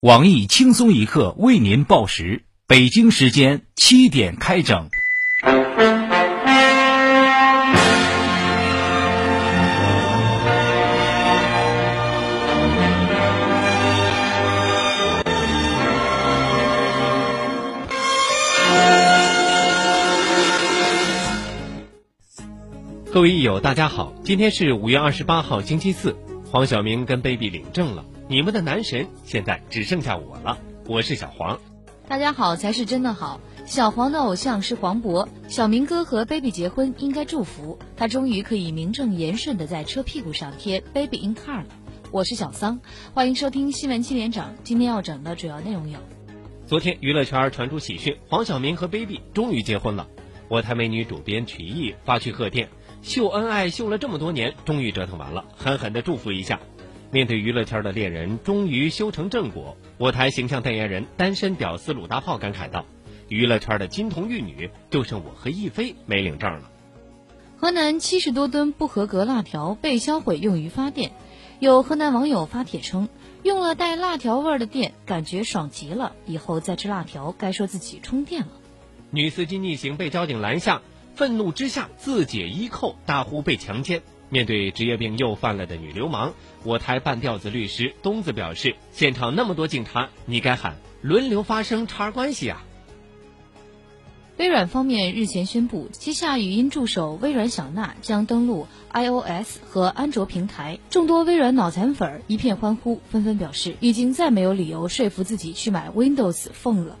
网易轻松一刻为您报时，北京时间七点开整。各位益友，大家好，今天是五月二十八号，星期四。黄晓明跟 baby 领证了，你们的男神现在只剩下我了。我是小黄，大家好才是真的好。小黄的偶像是黄渤，小明哥和 baby 结婚应该祝福他，终于可以名正言顺的在车屁股上贴 baby in car 了。我是小桑，欢迎收听新闻七连长。今天要整的主要内容有：昨天娱乐圈传出喜讯，黄晓明和 baby 终于结婚了。我台美女主编曲艺发去贺电。秀恩爱秀了这么多年，终于折腾完了，狠狠的祝福一下。面对娱乐圈的恋人终于修成正果，我台形象代言人单身屌丝鲁大炮感慨道：“娱乐圈的金童玉女就剩我和一菲没领证了。”河南七十多吨不合格辣条被销毁用于发电，有河南网友发帖称，用了带辣条味的电，感觉爽极了，以后再吃辣条该说自己充电了。女司机逆行被交警拦下。愤怒之下自解衣扣，大呼被强奸。面对职业病又犯了的女流氓，我台半吊子律师东子表示：现场那么多警察，你该喊轮流发声插关系啊！微软方面日前宣布，旗下语音助手微软小娜将登陆 iOS 和安卓平台，众多微软脑残粉一片欢呼，纷纷表示已经再没有理由说服自己去买 Windows Phone 了。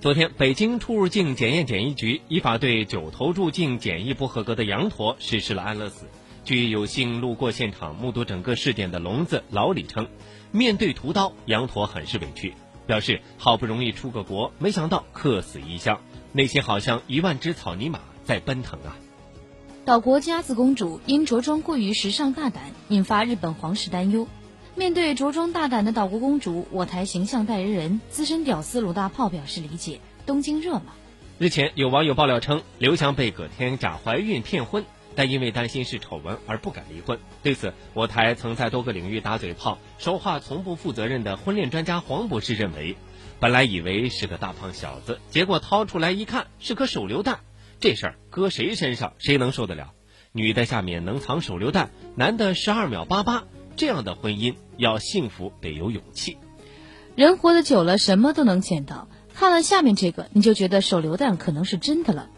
昨天，北京出入境检验检疫局依法对九头入境检疫不合格的羊驼实施了安乐死。据有幸路过现场、目睹整个事件的聋子老李称，面对屠刀，羊驼很是委屈，表示好不容易出个国，没想到客死异乡，内心好像一万只草泥马在奔腾啊。岛国佳子公主因着装过于时尚大胆，引发日本皇室担忧。面对着装大胆的岛国公主，我台形象代言人资深屌丝鲁大炮表示理解。东京热嘛？日前有网友爆料称，刘翔被葛天假怀孕骗婚，但因为担心是丑闻而不敢离婚。对此，我台曾在多个领域打嘴炮、说话从不负责任的婚恋专家黄博士认为，本来以为是个大胖小子，结果掏出来一看是颗手榴弹，这事儿搁谁身上谁能受得了？女的下面能藏手榴弹，男的十二秒八八。这样的婚姻要幸福得有勇气。人活得久了，什么都能见到。看了下面这个，你就觉得手榴弹可能是真的了。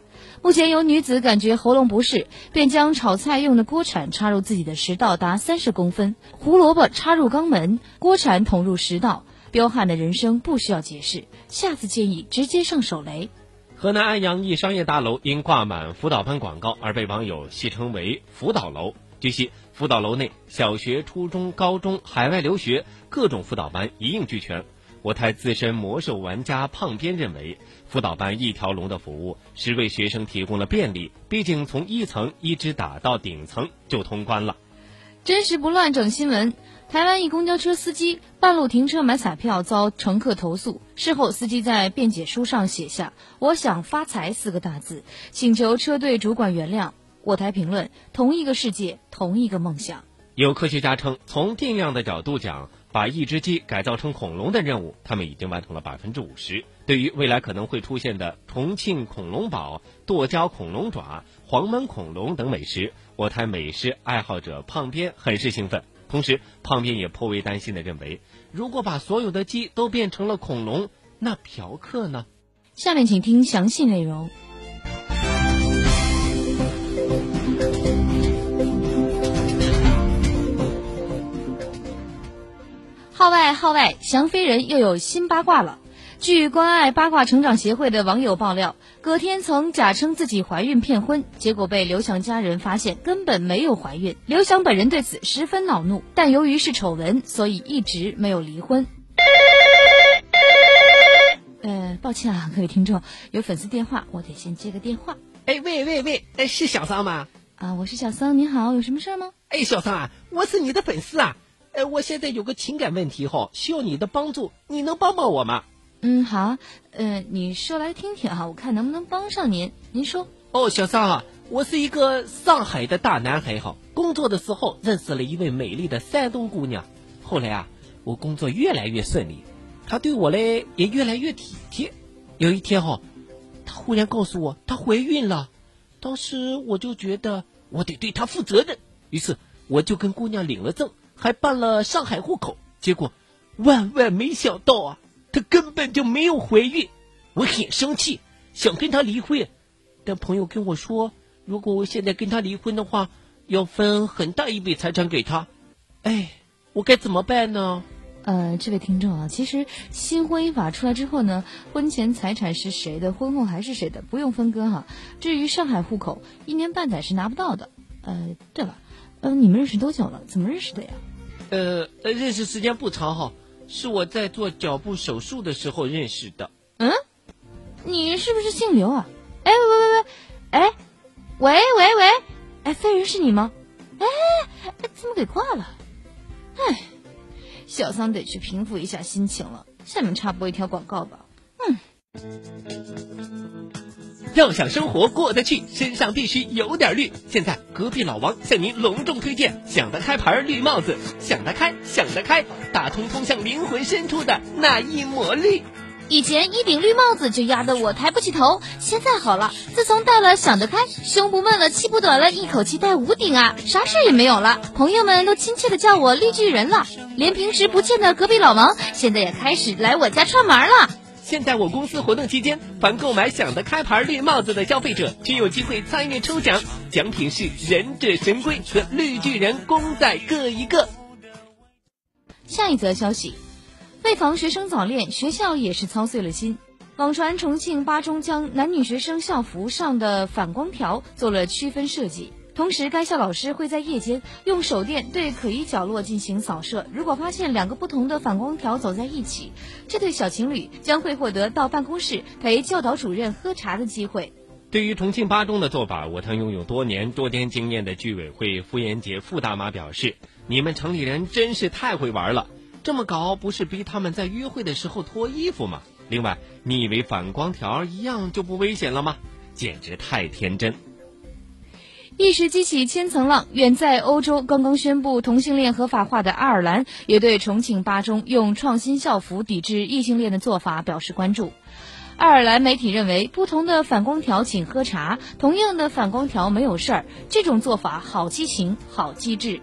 目前有女子感觉喉咙不适，便将炒菜用的锅铲插入自己的食道达三十公分，胡萝卜插入肛门，锅铲捅入食道。彪悍的人生不需要解释，下次建议直接上手雷。河南安阳一商业大楼因挂满辅导班广告而被网友戏称为“辅导楼”。据悉。辅导楼内，小学、初中、高中、海外留学各种辅导班一应俱全。我台资深魔兽玩家胖边认为，辅导班一条龙的服务是为学生提供了便利，毕竟从一层一直打到顶层就通关了。真实不乱整新闻：台湾一公交车司机半路停车买彩票遭乘客投诉，事后司机在辩解书上写下“我想发财”四个大字，请求车队主管原谅。我台评论：同一个世界，同一个梦想。有科学家称，从定量的角度讲，把一只鸡改造成恐龙的任务，他们已经完成了百分之五十。对于未来可能会出现的重庆恐龙堡、剁椒恐龙爪、黄焖恐龙等美食，我台美食爱好者胖编很是兴奋。同时，胖编也颇为担心的认为，如果把所有的鸡都变成了恐龙，那嫖客呢？下面请听详细内容。号外号外！翔飞人又有新八卦了。据关爱八卦成长协会的网友爆料，葛天曾假称自己怀孕骗婚，结果被刘翔家人发现根本没有怀孕。刘翔本人对此十分恼怒，但由于是丑闻，所以一直没有离婚。呃，抱歉啊，各位听众，有粉丝电话，我得先接个电话。哎，喂喂喂，哎，是小桑吗？啊，我是小桑，你好，有什么事吗？哎，小桑啊，我是你的粉丝啊。哎，我现在有个情感问题哈，需要你的帮助，你能帮帮我吗？嗯，好，呃，你说来听听哈，我看能不能帮上您。您说。哦，小桑啊，我是一个上海的大男孩哈，工作的时候认识了一位美丽的山东姑娘，后来啊，我工作越来越顺利，她对我嘞也越来越体贴。有一天哈，她忽然告诉我她怀孕了，当时我就觉得我得对她负责任，于是我就跟姑娘领了证，还办了上海户口。结果万万没想到啊，她根本就没有怀孕。我很生气，想跟她离婚，但朋友跟我说，如果我现在跟她离婚的话，要分很大一笔财产给她。哎，我该怎么办呢？呃，这位听众啊，其实新婚姻法出来之后呢，婚前财产是谁的，婚后还是谁的，不用分割哈。至于上海户口，一年半载是拿不到的。呃，对了，呃，你们认识多久了？怎么认识的呀？呃，认识时间不长哈，是我在做脚部手术的时候认识的。嗯，你是不是姓刘啊？哎喂喂喂，哎，喂喂喂，哎，飞人是你吗？哎，怎么给挂了？哎。小桑得去平复一下心情了。下面插播一条广告吧。嗯，要想生活过得去，身上必须有点绿。现在隔壁老王向您隆重推荐想得开牌绿帽子，想得开，想得开，打通通向灵魂深处的那一抹绿。以前一顶绿帽子就压得我抬不起头，现在好了，自从戴了想得开，胸不闷了，气不短了，一口气戴五顶啊，啥事也没有了。朋友们都亲切的叫我绿巨人了，连平时不见的隔壁老王，现在也开始来我家串门了。现在我公司活动期间，凡购买想得开牌绿帽子的消费者，均有机会参与抽奖，奖品是忍者神龟和绿巨人公仔各一个。下一则消息。为防学生早恋，学校也是操碎了心。网传重庆八中将男女学生校服上的反光条做了区分设计，同时该校老师会在夜间用手电对可疑角落进行扫射。如果发现两个不同的反光条走在一起，这对小情侣将会获得到办公室陪教导主任喝茶的机会。对于重庆八中的做法，我曾拥有多年多天经验的居委会傅延杰傅大妈表示：“你们城里人真是太会玩了。”这么搞不是逼他们在约会的时候脱衣服吗？另外，你以为反光条一样就不危险了吗？简直太天真！一时激起千层浪。远在欧洲刚刚宣布同性恋合法化的爱尔兰，也对重庆八中用创新校服抵制异性恋的做法表示关注。爱尔兰媒体认为，不同的反光条请喝茶，同样的反光条没有事儿。这种做法好激情，好机智。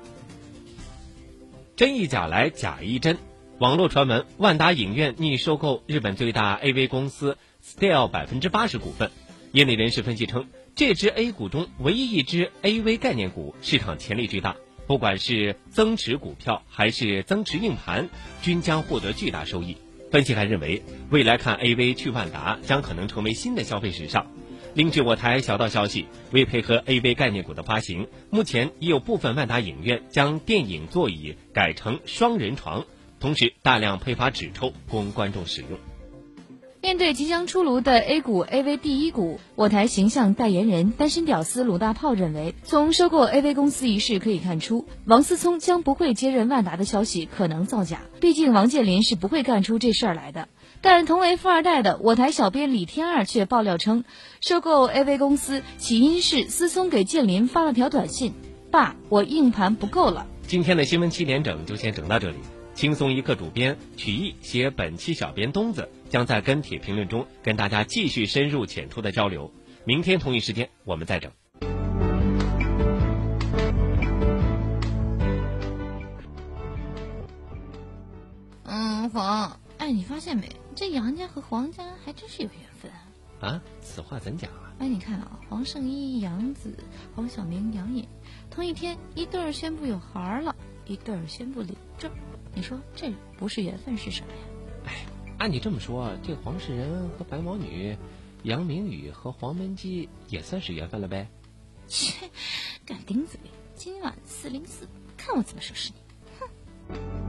真亦假来假亦真，网络传闻万达影院拟收购日本最大 AV 公司 Style 百分之八十股份。业内人士分析称，这支 A 股中唯一一支 AV 概念股，市场潜力巨大，不管是增持股票还是增持硬盘，均将获得巨大收益。分析还认为，未来看 AV 去万达将可能成为新的消费时尚。另据我台小道消息，为配合 AV 概念股的发行，目前已有部分万达影院将电影座椅改成双人床，同时大量配发纸抽供观众使用。面对即将出炉的 A 股 AV 第一股，我台形象代言人单身屌丝鲁大炮认为，从收购 AV 公司一事可以看出，王思聪将不会接任万达的消息可能造假，毕竟王健林是不会干出这事儿来的。但同为富二代的我台小编李天二却爆料称，收购 AV 公司起因是思聪给建林发了条短信：“爸，我硬盘不够了。”今天的新闻七点整就先整到这里。轻松一刻主编曲艺写本期小编东子将在跟帖评论中跟大家继续深入浅出的交流。明天同一时间我们再整。嗯，黄，哎，你发现没？这杨家和黄家还真是有缘分啊！此话怎讲啊？哎，你看啊，黄圣依、杨子、黄晓明、杨颖，同一天一对儿宣布有孩儿了，一对儿宣布领证，你说这不是缘分是什么呀？哎，按你这么说，这黄世仁和白毛女，杨明宇和黄焖鸡也算是缘分了呗？切，敢顶嘴！今晚四零四，看我怎么收拾你！哼！